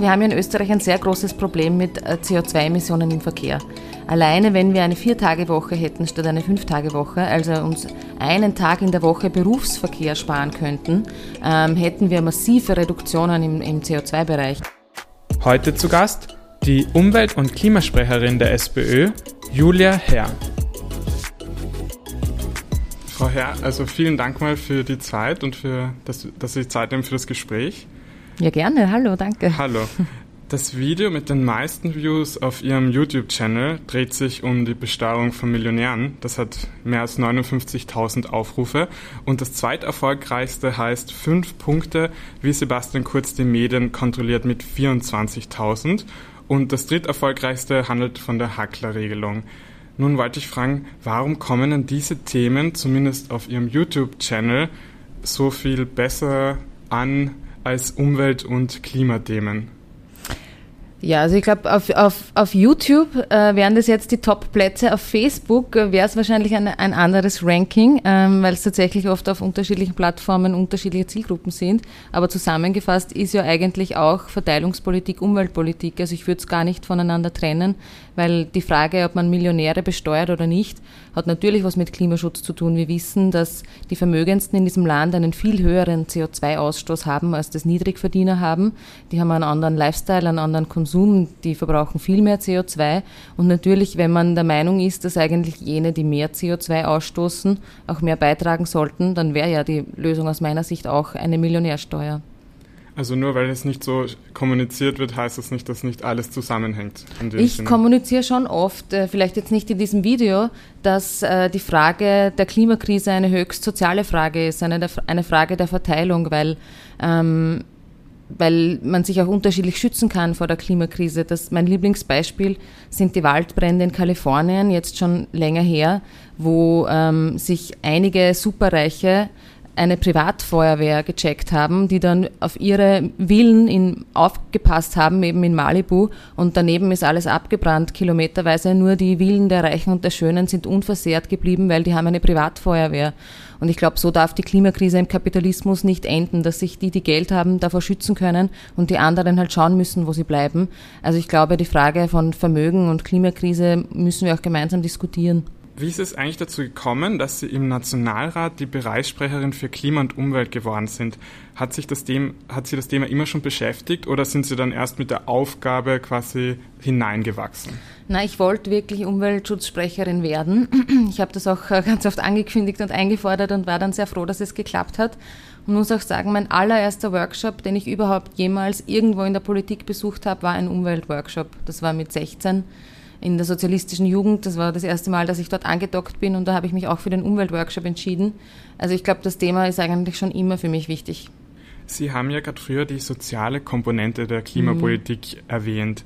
wir haben ja in Österreich ein sehr großes Problem mit äh, CO2-Emissionen im Verkehr. Alleine wenn wir eine Vier-Tage-Woche hätten statt eine Fünf-Tage-Woche, also uns einen Tag in der Woche Berufsverkehr sparen könnten, ähm, hätten wir massive Reduktionen im, im CO2-Bereich. Heute zu Gast die Umwelt- und Klimasprecherin der SPÖ, Julia Herr. Frau Herr, also vielen Dank mal für die Zeit und für, dass, dass Sie Zeit nehmen für das Gespräch. Ja, gerne. Hallo, danke. Hallo. Das Video mit den meisten Views auf Ihrem YouTube-Channel dreht sich um die Besteuerung von Millionären. Das hat mehr als 59.000 Aufrufe. Und das zweiterfolgreichste heißt fünf Punkte, wie Sebastian Kurz die Medien kontrolliert mit 24.000. Und das dritterfolgreichste handelt von der Hackler-Regelung. Nun wollte ich fragen, warum kommen denn diese Themen, zumindest auf Ihrem YouTube-Channel, so viel besser an als Umwelt- und Klimathemen? Ja, also ich glaube, auf, auf, auf YouTube äh, wären das jetzt die Top-Plätze. Auf Facebook äh, wäre es wahrscheinlich ein, ein anderes Ranking, ähm, weil es tatsächlich oft auf unterschiedlichen Plattformen unterschiedliche Zielgruppen sind. Aber zusammengefasst ist ja eigentlich auch Verteilungspolitik, Umweltpolitik. Also ich würde es gar nicht voneinander trennen, weil die Frage, ob man Millionäre besteuert oder nicht, hat natürlich was mit Klimaschutz zu tun. Wir wissen, dass die Vermögendsten in diesem Land einen viel höheren CO2-Ausstoß haben, als das Niedrigverdiener haben. Die haben einen anderen Lifestyle, einen anderen Konsum, die verbrauchen viel mehr CO2. Und natürlich, wenn man der Meinung ist, dass eigentlich jene, die mehr CO2 ausstoßen, auch mehr beitragen sollten, dann wäre ja die Lösung aus meiner Sicht auch eine Millionärsteuer. Also nur weil es nicht so kommuniziert wird, heißt das nicht, dass nicht alles zusammenhängt. Ich Sinne. kommuniziere schon oft, äh, vielleicht jetzt nicht in diesem Video, dass äh, die Frage der Klimakrise eine höchst soziale Frage ist, eine, eine Frage der Verteilung, weil, ähm, weil man sich auch unterschiedlich schützen kann vor der Klimakrise. Das, mein Lieblingsbeispiel sind die Waldbrände in Kalifornien, jetzt schon länger her, wo ähm, sich einige Superreiche eine Privatfeuerwehr gecheckt haben, die dann auf ihre Villen in, aufgepasst haben, eben in Malibu. Und daneben ist alles abgebrannt, kilometerweise. Nur die Villen der Reichen und der Schönen sind unversehrt geblieben, weil die haben eine Privatfeuerwehr. Und ich glaube, so darf die Klimakrise im Kapitalismus nicht enden, dass sich die, die Geld haben, davor schützen können und die anderen halt schauen müssen, wo sie bleiben. Also ich glaube, die Frage von Vermögen und Klimakrise müssen wir auch gemeinsam diskutieren. Wie ist es eigentlich dazu gekommen, dass Sie im Nationalrat die Bereichssprecherin für Klima und Umwelt geworden sind? Hat, sich das Thema, hat Sie das Thema immer schon beschäftigt oder sind Sie dann erst mit der Aufgabe quasi hineingewachsen? Na, ich wollte wirklich Umweltschutzsprecherin werden. Ich habe das auch äh, ganz oft angekündigt und eingefordert und war dann sehr froh, dass es geklappt hat. Und muss auch sagen, mein allererster Workshop, den ich überhaupt jemals irgendwo in der Politik besucht habe, war ein Umweltworkshop. Das war mit 16 in der sozialistischen Jugend. Das war das erste Mal, dass ich dort angedockt bin und da habe ich mich auch für den Umweltworkshop entschieden. Also ich glaube, das Thema ist eigentlich schon immer für mich wichtig. Sie haben ja gerade früher die soziale Komponente der Klimapolitik mhm. erwähnt.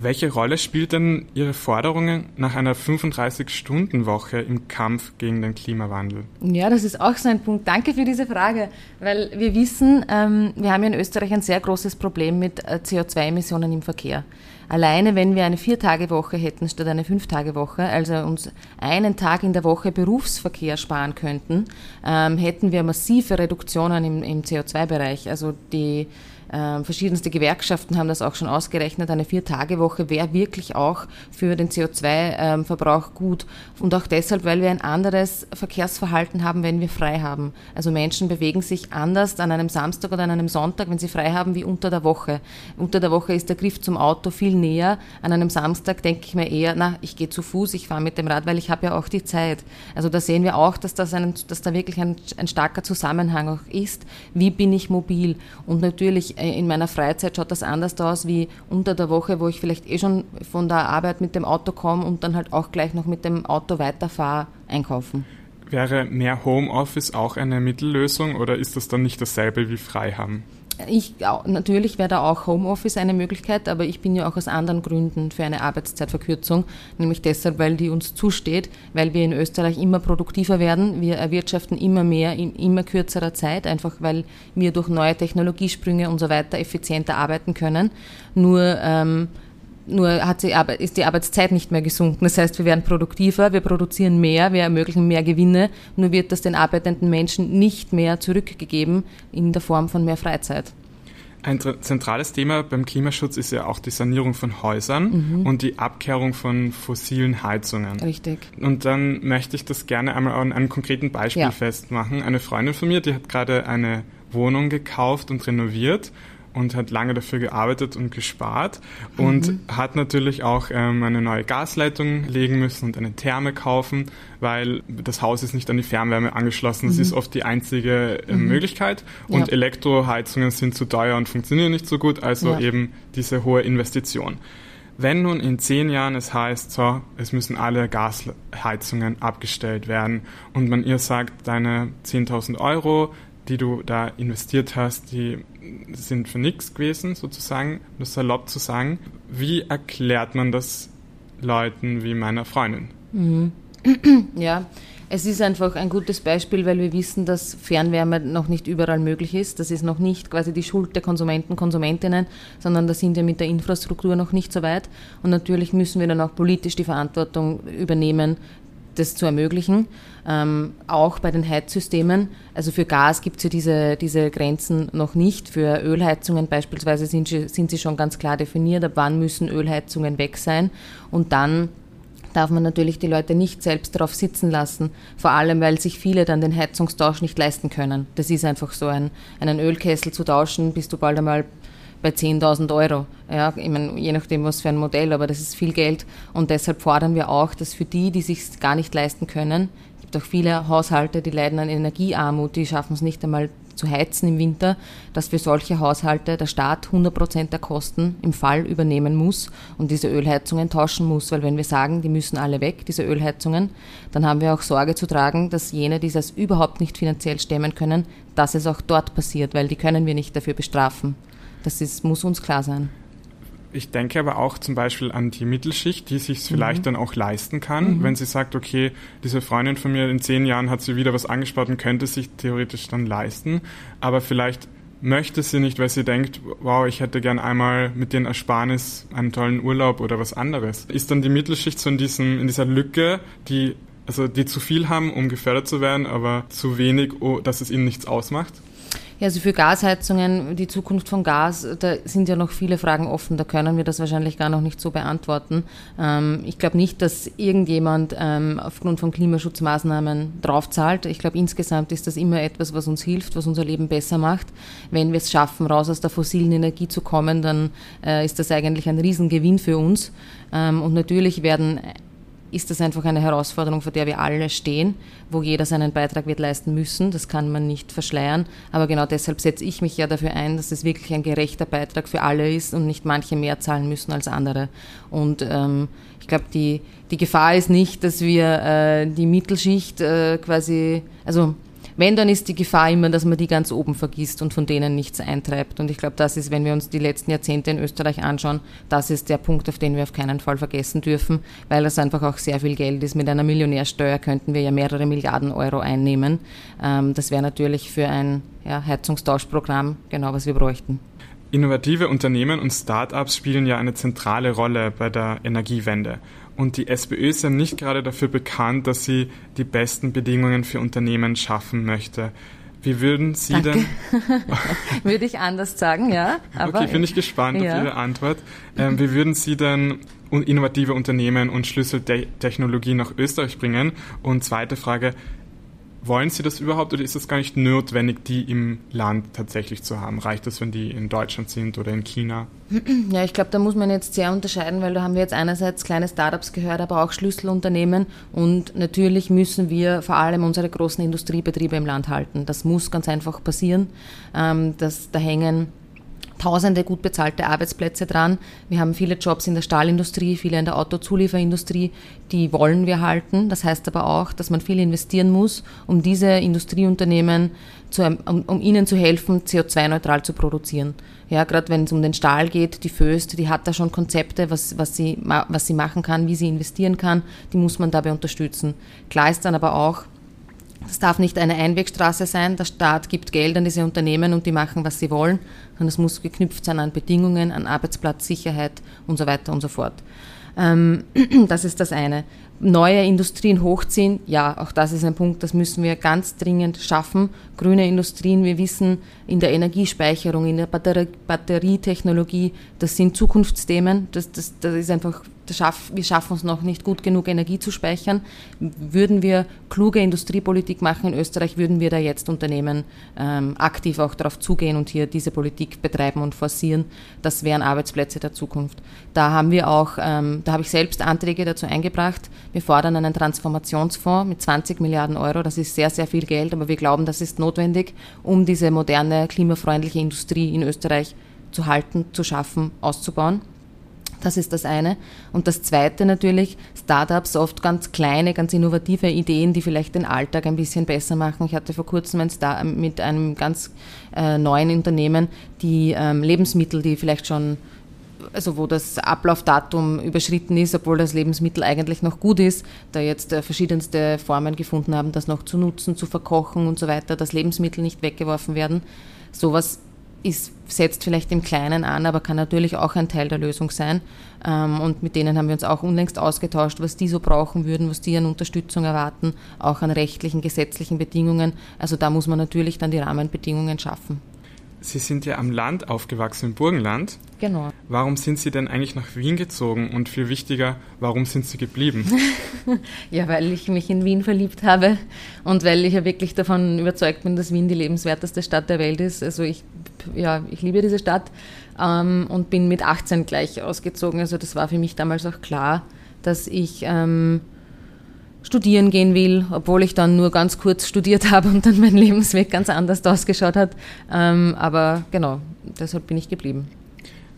Welche Rolle spielt denn Ihre Forderungen nach einer 35-Stunden-Woche im Kampf gegen den Klimawandel? Ja, das ist auch so ein Punkt. Danke für diese Frage, weil wir wissen, ähm, wir haben ja in Österreich ein sehr großes Problem mit äh, CO2-Emissionen im Verkehr. Alleine wenn wir eine Vier-Tage-Woche hätten statt eine Fünf-Tage-Woche, also uns einen Tag in der Woche Berufsverkehr sparen könnten, ähm, hätten wir massive Reduktionen im, im CO2-Bereich. Also die ähm, verschiedenste Gewerkschaften haben das auch schon ausgerechnet. Eine Vier-Tage-Woche wäre wirklich auch für den CO2-Verbrauch gut. Und auch deshalb, weil wir ein anderes Verkehrsverhalten haben, wenn wir frei haben. Also Menschen bewegen sich anders an einem Samstag oder an einem Sonntag, wenn sie frei haben, wie unter der Woche. Unter der Woche ist der Griff zum Auto viel näher. An einem Samstag denke ich mir eher, na, ich gehe zu Fuß, ich fahre mit dem Rad, weil ich habe ja auch die Zeit. Also da sehen wir auch, dass, das ein, dass da wirklich ein, ein starker Zusammenhang auch ist. Wie bin ich mobil? Und natürlich in meiner Freizeit schaut das anders aus wie unter der Woche, wo ich vielleicht eh schon von der Arbeit mit dem Auto komme und dann halt auch gleich noch mit dem Auto weiterfahre, einkaufen. Wäre mehr Homeoffice auch eine Mittellösung oder ist das dann nicht dasselbe wie frei? Ich, natürlich wäre da auch Homeoffice eine Möglichkeit, aber ich bin ja auch aus anderen Gründen für eine Arbeitszeitverkürzung, nämlich deshalb, weil die uns zusteht, weil wir in Österreich immer produktiver werden. Wir erwirtschaften immer mehr in immer kürzerer Zeit, einfach weil wir durch neue Technologiesprünge und so weiter effizienter arbeiten können. Nur ähm, nur hat Arbeit, ist die Arbeitszeit nicht mehr gesunken. Das heißt, wir werden produktiver, wir produzieren mehr, wir ermöglichen mehr Gewinne, nur wird das den arbeitenden Menschen nicht mehr zurückgegeben in der Form von mehr Freizeit. Ein zentrales Thema beim Klimaschutz ist ja auch die Sanierung von Häusern mhm. und die Abkehrung von fossilen Heizungen. Richtig. Und dann möchte ich das gerne einmal an einem konkreten Beispiel ja. festmachen. Eine Freundin von mir, die hat gerade eine Wohnung gekauft und renoviert und hat lange dafür gearbeitet und gespart und mhm. hat natürlich auch ähm, eine neue Gasleitung legen müssen und eine Therme kaufen, weil das Haus ist nicht an die Fernwärme angeschlossen. Das mhm. ist oft die einzige äh, mhm. Möglichkeit und ja. Elektroheizungen sind zu teuer und funktionieren nicht so gut, also ja. eben diese hohe Investition. Wenn nun in zehn Jahren es heißt, so, es müssen alle Gasheizungen abgestellt werden und man ihr sagt, deine 10.000 Euro, die du da investiert hast, die sind für nichts gewesen, sozusagen, das salopp zu sagen. Wie erklärt man das Leuten wie meiner Freundin? Mhm. Ja, es ist einfach ein gutes Beispiel, weil wir wissen, dass Fernwärme noch nicht überall möglich ist. Das ist noch nicht quasi die Schuld der Konsumenten, Konsumentinnen, sondern da sind wir mit der Infrastruktur noch nicht so weit. Und natürlich müssen wir dann auch politisch die Verantwortung übernehmen, das zu ermöglichen. Ähm, auch bei den Heizsystemen. Also für Gas gibt es ja diese, diese Grenzen noch nicht. Für Ölheizungen beispielsweise sind, sind sie schon ganz klar definiert, ab wann müssen Ölheizungen weg sein. Und dann darf man natürlich die Leute nicht selbst darauf sitzen lassen, vor allem weil sich viele dann den Heizungstausch nicht leisten können. Das ist einfach so, ein, einen Ölkessel zu tauschen, bist du bald einmal bei 10.000 Euro. Ja, ich meine, je nachdem, was für ein Modell, aber das ist viel Geld. Und deshalb fordern wir auch, dass für die, die sich gar nicht leisten können, es gibt auch viele Haushalte, die leiden an Energiearmut, die schaffen es nicht einmal zu heizen im Winter, dass für solche Haushalte der Staat 100 Prozent der Kosten im Fall übernehmen muss und diese Ölheizungen tauschen muss. Weil wenn wir sagen, die müssen alle weg, diese Ölheizungen, dann haben wir auch Sorge zu tragen, dass jene, die das überhaupt nicht finanziell stemmen können, dass es auch dort passiert, weil die können wir nicht dafür bestrafen. Das ist, muss uns klar sein. Ich denke aber auch zum Beispiel an die Mittelschicht, die sich vielleicht mhm. dann auch leisten kann, mhm. wenn sie sagt, okay, diese Freundin von mir in zehn Jahren hat sie wieder was angespart und könnte sich theoretisch dann leisten, aber vielleicht möchte sie nicht, weil sie denkt, wow, ich hätte gern einmal mit den Ersparnis einen tollen Urlaub oder was anderes. Ist dann die Mittelschicht so in, diesem, in dieser Lücke, die also die zu viel haben, um gefördert zu werden, aber zu wenig, dass es ihnen nichts ausmacht? Ja, also für Gasheizungen, die Zukunft von Gas, da sind ja noch viele Fragen offen. Da können wir das wahrscheinlich gar noch nicht so beantworten. Ähm, ich glaube nicht, dass irgendjemand ähm, aufgrund von Klimaschutzmaßnahmen draufzahlt. Ich glaube, insgesamt ist das immer etwas, was uns hilft, was unser Leben besser macht. Wenn wir es schaffen, raus aus der fossilen Energie zu kommen, dann äh, ist das eigentlich ein Riesengewinn für uns. Ähm, und natürlich werden ist das einfach eine Herausforderung, vor der wir alle stehen, wo jeder seinen Beitrag wird leisten müssen. Das kann man nicht verschleiern. Aber genau deshalb setze ich mich ja dafür ein, dass es wirklich ein gerechter Beitrag für alle ist und nicht manche mehr zahlen müssen als andere. Und ähm, ich glaube, die, die Gefahr ist nicht, dass wir äh, die Mittelschicht äh, quasi, also wenn, dann ist die Gefahr immer, dass man die ganz oben vergisst und von denen nichts eintreibt. Und ich glaube, das ist, wenn wir uns die letzten Jahrzehnte in Österreich anschauen, das ist der Punkt, auf den wir auf keinen Fall vergessen dürfen, weil das einfach auch sehr viel Geld ist. Mit einer Millionärsteuer könnten wir ja mehrere Milliarden Euro einnehmen. Ähm, das wäre natürlich für ein ja, Heizungstauschprogramm genau, was wir bräuchten. Innovative Unternehmen und Start-ups spielen ja eine zentrale Rolle bei der Energiewende. Und die SPÖ ist ja nicht gerade dafür bekannt, dass sie die besten Bedingungen für Unternehmen schaffen möchte. Wie würden Sie Danke. denn. Würde ich anders sagen, ja. Okay, bin ich gespannt ja. auf Ihre Antwort. Ähm, wie würden Sie denn innovative Unternehmen und Schlüsseltechnologie nach Österreich bringen? Und zweite Frage, wollen Sie das überhaupt oder ist es gar nicht notwendig, die im Land tatsächlich zu haben? Reicht es, wenn die in Deutschland sind oder in China? Ja, ich glaube, da muss man jetzt sehr unterscheiden, weil da haben wir jetzt einerseits kleine Startups gehört, aber auch Schlüsselunternehmen und natürlich müssen wir vor allem unsere großen Industriebetriebe im Land halten. Das muss ganz einfach passieren. Ähm, das, da hängen tausende gut bezahlte Arbeitsplätze dran. Wir haben viele Jobs in der Stahlindustrie, viele in der Autozulieferindustrie, die wollen wir halten. Das heißt aber auch, dass man viel investieren muss, um diese Industrieunternehmen, zu, um, um ihnen zu helfen, CO2-neutral zu produzieren. Ja, gerade wenn es um den Stahl geht, die Föst, die hat da schon Konzepte, was, was, sie, was sie machen kann, wie sie investieren kann, die muss man dabei unterstützen. Klar ist dann aber auch, es darf nicht eine Einwegstraße sein. Der Staat gibt Geld an diese Unternehmen und die machen, was sie wollen, sondern es muss geknüpft sein an Bedingungen, an Arbeitsplatzsicherheit und so weiter und so fort. Ähm, das ist das eine. neue Industrien hochziehen, ja, auch das ist ein Punkt, das müssen wir ganz dringend schaffen. Grüne Industrien, wir wissen, in der Energiespeicherung, in der Batterietechnologie, das sind Zukunftsthemen, das, das, das ist einfach schaff, wir schaffen es noch nicht gut genug, Energie zu speichern. Würden wir kluge Industriepolitik machen in Österreich, würden wir da jetzt Unternehmen ähm, aktiv auch darauf zugehen und hier diese Politik betreiben und forcieren. Das wären Arbeitsplätze der Zukunft. Da haben wir auch, ähm, da habe ich selbst Anträge dazu eingebracht. Wir fordern einen Transformationsfonds mit 20 Milliarden Euro. Das ist sehr, sehr viel Geld, aber wir glauben, das ist notwendig, um diese moderne, klimafreundliche Industrie in Österreich zu halten, zu schaffen, auszubauen. Das ist das eine. Und das zweite natürlich, Startups, oft ganz kleine, ganz innovative Ideen, die vielleicht den Alltag ein bisschen besser machen. Ich hatte vor kurzem ein Star mit einem ganz äh, neuen Unternehmen, die ähm, Lebensmittel, die vielleicht schon also wo das Ablaufdatum überschritten ist, obwohl das Lebensmittel eigentlich noch gut ist, da jetzt äh, verschiedenste Formen gefunden haben, das noch zu nutzen, zu verkochen und so weiter, dass Lebensmittel nicht weggeworfen werden. Sowas ist, setzt vielleicht im Kleinen an, aber kann natürlich auch ein Teil der Lösung sein. Ähm, und mit denen haben wir uns auch unlängst ausgetauscht, was die so brauchen würden, was die an Unterstützung erwarten, auch an rechtlichen, gesetzlichen Bedingungen. Also da muss man natürlich dann die Rahmenbedingungen schaffen. Sie sind ja am Land aufgewachsen, im Burgenland. Genau. Warum sind Sie denn eigentlich nach Wien gezogen und viel wichtiger, warum sind Sie geblieben? ja, weil ich mich in Wien verliebt habe und weil ich ja wirklich davon überzeugt bin, dass Wien die lebenswerteste Stadt der Welt ist. Also ich, ja, ich liebe diese Stadt ähm, und bin mit 18 gleich ausgezogen. Also das war für mich damals auch klar, dass ich ähm, studieren gehen will, obwohl ich dann nur ganz kurz studiert habe und dann mein Lebensweg ganz anders ausgeschaut hat. Ähm, aber genau, deshalb bin ich geblieben.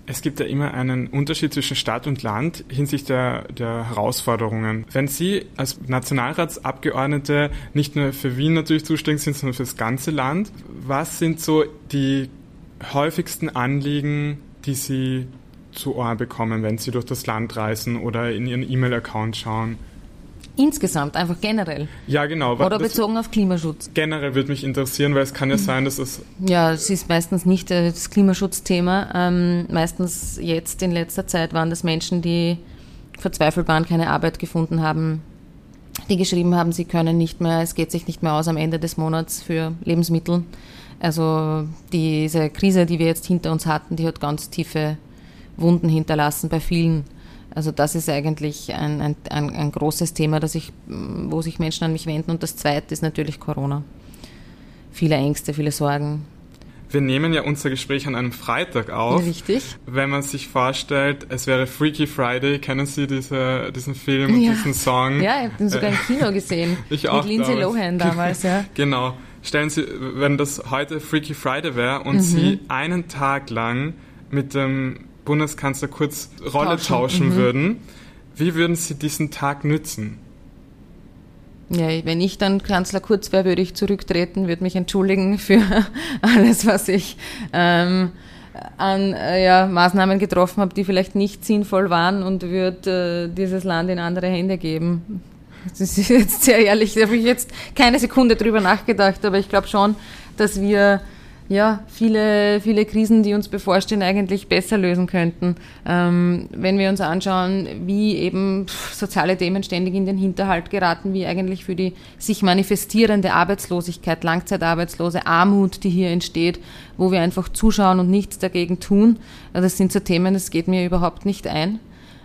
Es gibt ja immer einen Unterschied zwischen Stadt und Land hinsichtlich der, der Herausforderungen. Wenn Sie als Nationalratsabgeordnete nicht nur für Wien natürlich zuständig sind, sondern für das ganze Land, was sind so die häufigsten Anliegen, die Sie zu Ohr bekommen, wenn Sie durch das Land reisen oder in Ihren E-Mail-Account schauen? Insgesamt, einfach generell. Ja, genau. Oder bezogen auf Klimaschutz. Generell würde mich interessieren, weil es kann ja mhm. sein, dass es. Ja, es ist meistens nicht äh, das Klimaschutzthema. Ähm, meistens jetzt in letzter Zeit waren das Menschen, die verzweifelt waren, keine Arbeit gefunden haben, die geschrieben haben, sie können nicht mehr, es geht sich nicht mehr aus am Ende des Monats für Lebensmittel. Also diese Krise, die wir jetzt hinter uns hatten, die hat ganz tiefe Wunden hinterlassen bei vielen. Also das ist eigentlich ein, ein, ein, ein großes Thema, das ich, wo sich Menschen an mich wenden. Und das Zweite ist natürlich Corona. Viele Ängste, viele Sorgen. Wir nehmen ja unser Gespräch an einem Freitag auf. Richtig. Wenn man sich vorstellt, es wäre Freaky Friday, kennen Sie diese, diesen Film und ja. diesen Song? Ja, ich habe den sogar im Kino gesehen. ich auch. Mit Lindsay damals. Lohan damals, ja. genau. Stellen Sie, wenn das heute Freaky Friday wäre und mhm. Sie einen Tag lang mit dem Bundeskanzler Kurz Rolle tauschen, tauschen mhm. würden, wie würden Sie diesen Tag nützen? Ja, wenn ich dann Kanzler Kurz wäre, würde ich zurücktreten, würde mich entschuldigen für alles, was ich ähm, an äh, ja, Maßnahmen getroffen habe, die vielleicht nicht sinnvoll waren und würde äh, dieses Land in andere Hände geben. Das ist jetzt sehr ehrlich, da habe ich jetzt keine Sekunde drüber nachgedacht, aber ich glaube schon, dass wir ja, viele, viele Krisen, die uns bevorstehen, eigentlich besser lösen könnten. Ähm, wenn wir uns anschauen, wie eben soziale Themen ständig in den Hinterhalt geraten, wie eigentlich für die sich manifestierende Arbeitslosigkeit, Langzeitarbeitslose, Armut, die hier entsteht, wo wir einfach zuschauen und nichts dagegen tun. Das sind so Themen, das geht mir überhaupt nicht ein.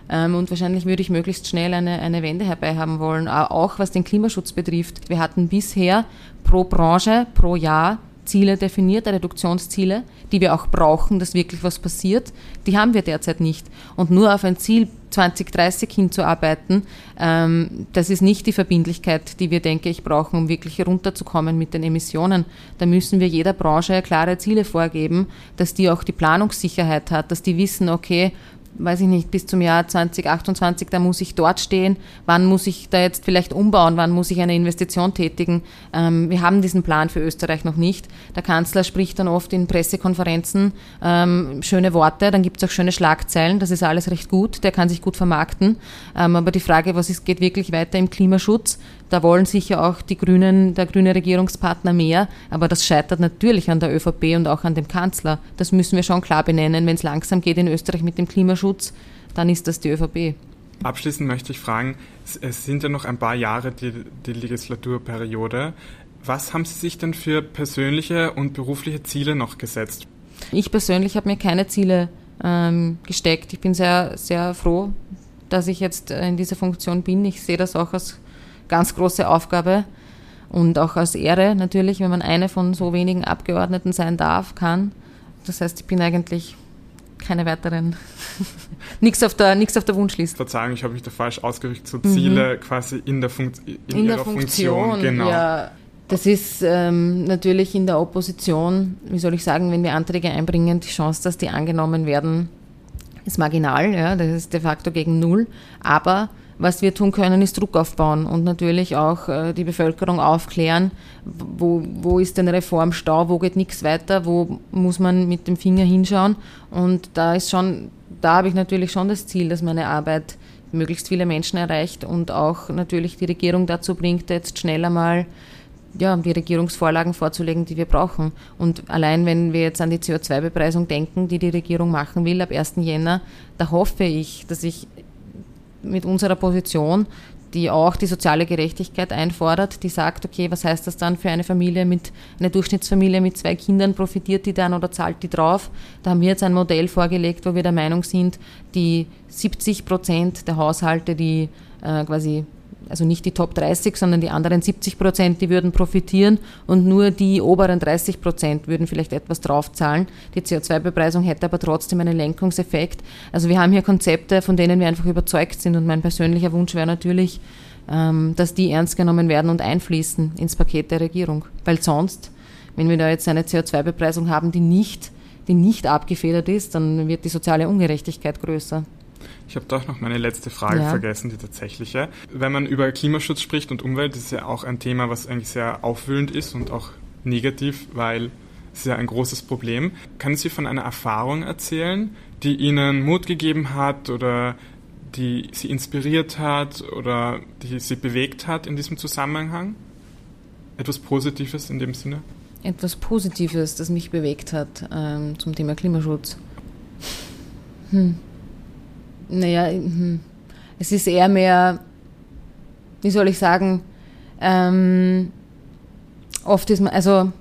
Ähm, und wahrscheinlich würde ich möglichst schnell eine, eine Wende herbei haben wollen, auch was den Klimaschutz betrifft. Wir hatten bisher pro Branche, pro Jahr Ziele definiert, Reduktionsziele, die wir auch brauchen, dass wirklich was passiert. Die haben wir derzeit nicht. Und nur auf ein Ziel 2030 hinzuarbeiten, ähm, das ist nicht die Verbindlichkeit, die wir, denke ich, brauchen, um wirklich runterzukommen mit den Emissionen. Da müssen wir jeder Branche klare Ziele vorgeben, dass die auch die Planungssicherheit hat, dass die wissen, okay, weiß ich nicht, bis zum Jahr 2028, da muss ich dort stehen, wann muss ich da jetzt vielleicht umbauen, wann muss ich eine Investition tätigen. Ähm, wir haben diesen Plan für Österreich noch nicht. Der Kanzler spricht dann oft in Pressekonferenzen ähm, schöne Worte, dann gibt es auch schöne Schlagzeilen, das ist alles recht gut, der kann sich gut vermarkten. Ähm, aber die Frage, was ist, geht wirklich weiter im Klimaschutz? Da wollen sicher auch die Grünen, der grüne Regierungspartner mehr, aber das scheitert natürlich an der ÖVP und auch an dem Kanzler. Das müssen wir schon klar benennen. Wenn es langsam geht in Österreich mit dem Klimaschutz, dann ist das die ÖVP. Abschließend möchte ich fragen, es sind ja noch ein paar Jahre die, die Legislaturperiode. Was haben Sie sich denn für persönliche und berufliche Ziele noch gesetzt? Ich persönlich habe mir keine Ziele ähm, gesteckt. Ich bin sehr, sehr froh, dass ich jetzt in dieser Funktion bin. Ich sehe das auch als ganz große Aufgabe und auch als Ehre natürlich, wenn man eine von so wenigen Abgeordneten sein darf, kann. Das heißt, ich bin eigentlich keine weiteren, nichts auf der, nichts auf der Wunschliste. Verzeihung, ich habe mich da falsch ausgerichtet, so Ziele mhm. quasi in der, Funkt in, in ihrer der Funktion, Funktion, genau. Ja, das ist ähm, natürlich in der Opposition, wie soll ich sagen, wenn wir Anträge einbringen, die Chance, dass die angenommen werden, ist marginal, ja, das ist de facto gegen null. Aber was wir tun können, ist Druck aufbauen und natürlich auch äh, die Bevölkerung aufklären, wo, wo ist denn Reformstau, wo geht nichts weiter, wo muss man mit dem Finger hinschauen. Und da ist schon, da habe ich natürlich schon das Ziel, dass meine Arbeit möglichst viele Menschen erreicht und auch natürlich die Regierung dazu bringt, jetzt schneller mal ja, die Regierungsvorlagen vorzulegen, die wir brauchen. Und allein wenn wir jetzt an die CO2-Bepreisung denken, die die Regierung machen will ab 1. Jänner, da hoffe ich, dass ich mit unserer Position, die auch die soziale Gerechtigkeit einfordert, die sagt, okay, was heißt das dann für eine Familie mit, eine Durchschnittsfamilie mit zwei Kindern, profitiert die dann oder zahlt die drauf? Da haben wir jetzt ein Modell vorgelegt, wo wir der Meinung sind, die 70 Prozent der Haushalte, die äh, quasi also nicht die Top 30, sondern die anderen 70 Prozent, die würden profitieren und nur die oberen 30 Prozent würden vielleicht etwas draufzahlen. Die CO2-Bepreisung hätte aber trotzdem einen Lenkungseffekt. Also wir haben hier Konzepte, von denen wir einfach überzeugt sind und mein persönlicher Wunsch wäre natürlich, ähm, dass die ernst genommen werden und einfließen ins Paket der Regierung. Weil sonst, wenn wir da jetzt eine CO2-Bepreisung haben, die nicht, die nicht abgefedert ist, dann wird die soziale Ungerechtigkeit größer. Ich habe doch noch meine letzte Frage ja. vergessen, die tatsächliche. Wenn man über Klimaschutz spricht und Umwelt, das ist ja auch ein Thema, was eigentlich sehr aufwühlend ist und auch negativ, weil es ist ja ein großes Problem. Können Sie von einer Erfahrung erzählen, die Ihnen Mut gegeben hat oder die Sie inspiriert hat oder die Sie bewegt hat in diesem Zusammenhang? Etwas Positives in dem Sinne? Etwas Positives, das mich bewegt hat ähm, zum Thema Klimaschutz. Hm. Naja, hm. es ist eher mehr, wie soll ich sagen, ähm, oft ist man, also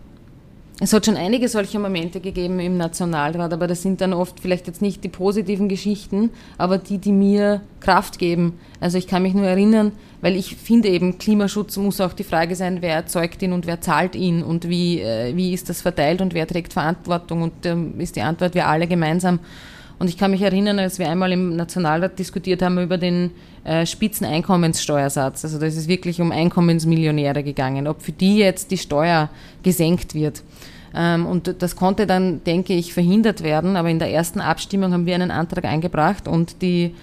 es hat schon einige solche Momente gegeben im Nationalrat, aber das sind dann oft vielleicht jetzt nicht die positiven Geschichten, aber die, die mir Kraft geben. Also ich kann mich nur erinnern, weil ich finde eben, Klimaschutz muss auch die Frage sein, wer erzeugt ihn und wer zahlt ihn und wie, äh, wie ist das verteilt und wer trägt Verantwortung und ähm, ist die Antwort, wir alle gemeinsam. Und ich kann mich erinnern, als wir einmal im Nationalrat diskutiert haben über den äh, Spitzeneinkommenssteuersatz. Also da ist es wirklich um Einkommensmillionäre gegangen, ob für die jetzt die Steuer gesenkt wird. Ähm, und das konnte dann, denke ich, verhindert werden. Aber in der ersten Abstimmung haben wir einen Antrag eingebracht und die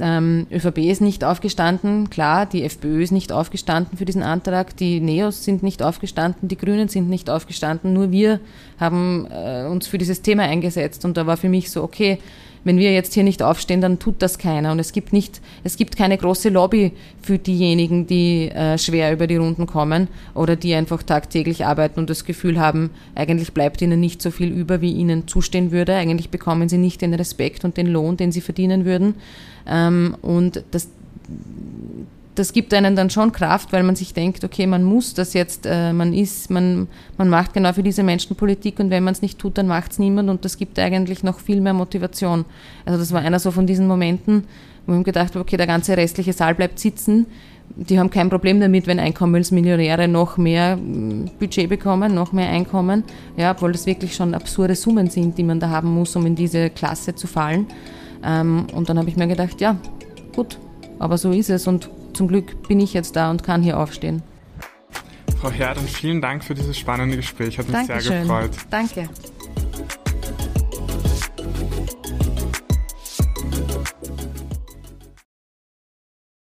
ähm, ÖVP ist nicht aufgestanden, klar, die FPÖ ist nicht aufgestanden für diesen Antrag, die Neos sind nicht aufgestanden, die Grünen sind nicht aufgestanden, nur wir haben äh, uns für dieses Thema eingesetzt. Und da war für mich so, okay, wenn wir jetzt hier nicht aufstehen, dann tut das keiner. Und es gibt nicht, es gibt keine große Lobby für diejenigen, die äh, schwer über die Runden kommen oder die einfach tagtäglich arbeiten und das Gefühl haben, eigentlich bleibt ihnen nicht so viel über, wie ihnen zustehen würde. Eigentlich bekommen sie nicht den Respekt und den Lohn, den sie verdienen würden. Ähm, und das, das gibt einen dann schon Kraft, weil man sich denkt, okay, man muss das jetzt, äh, man ist, man, man macht genau für diese Menschen Politik und wenn man es nicht tut, dann macht es niemand und das gibt eigentlich noch viel mehr Motivation. Also das war einer so von diesen Momenten, wo ich gedacht habe, okay, der ganze restliche Saal bleibt sitzen. Die haben kein Problem damit, wenn Einkommensmillionäre noch mehr Budget bekommen, noch mehr Einkommen, ja, obwohl das wirklich schon absurde Summen sind, die man da haben muss, um in diese Klasse zu fallen. Ähm, und dann habe ich mir gedacht, ja, gut, aber so ist es und zum Glück bin ich jetzt da und kann hier aufstehen. Frau Herden, vielen Dank für dieses spannende Gespräch. Hat mich Dankeschön. sehr gefreut. Danke.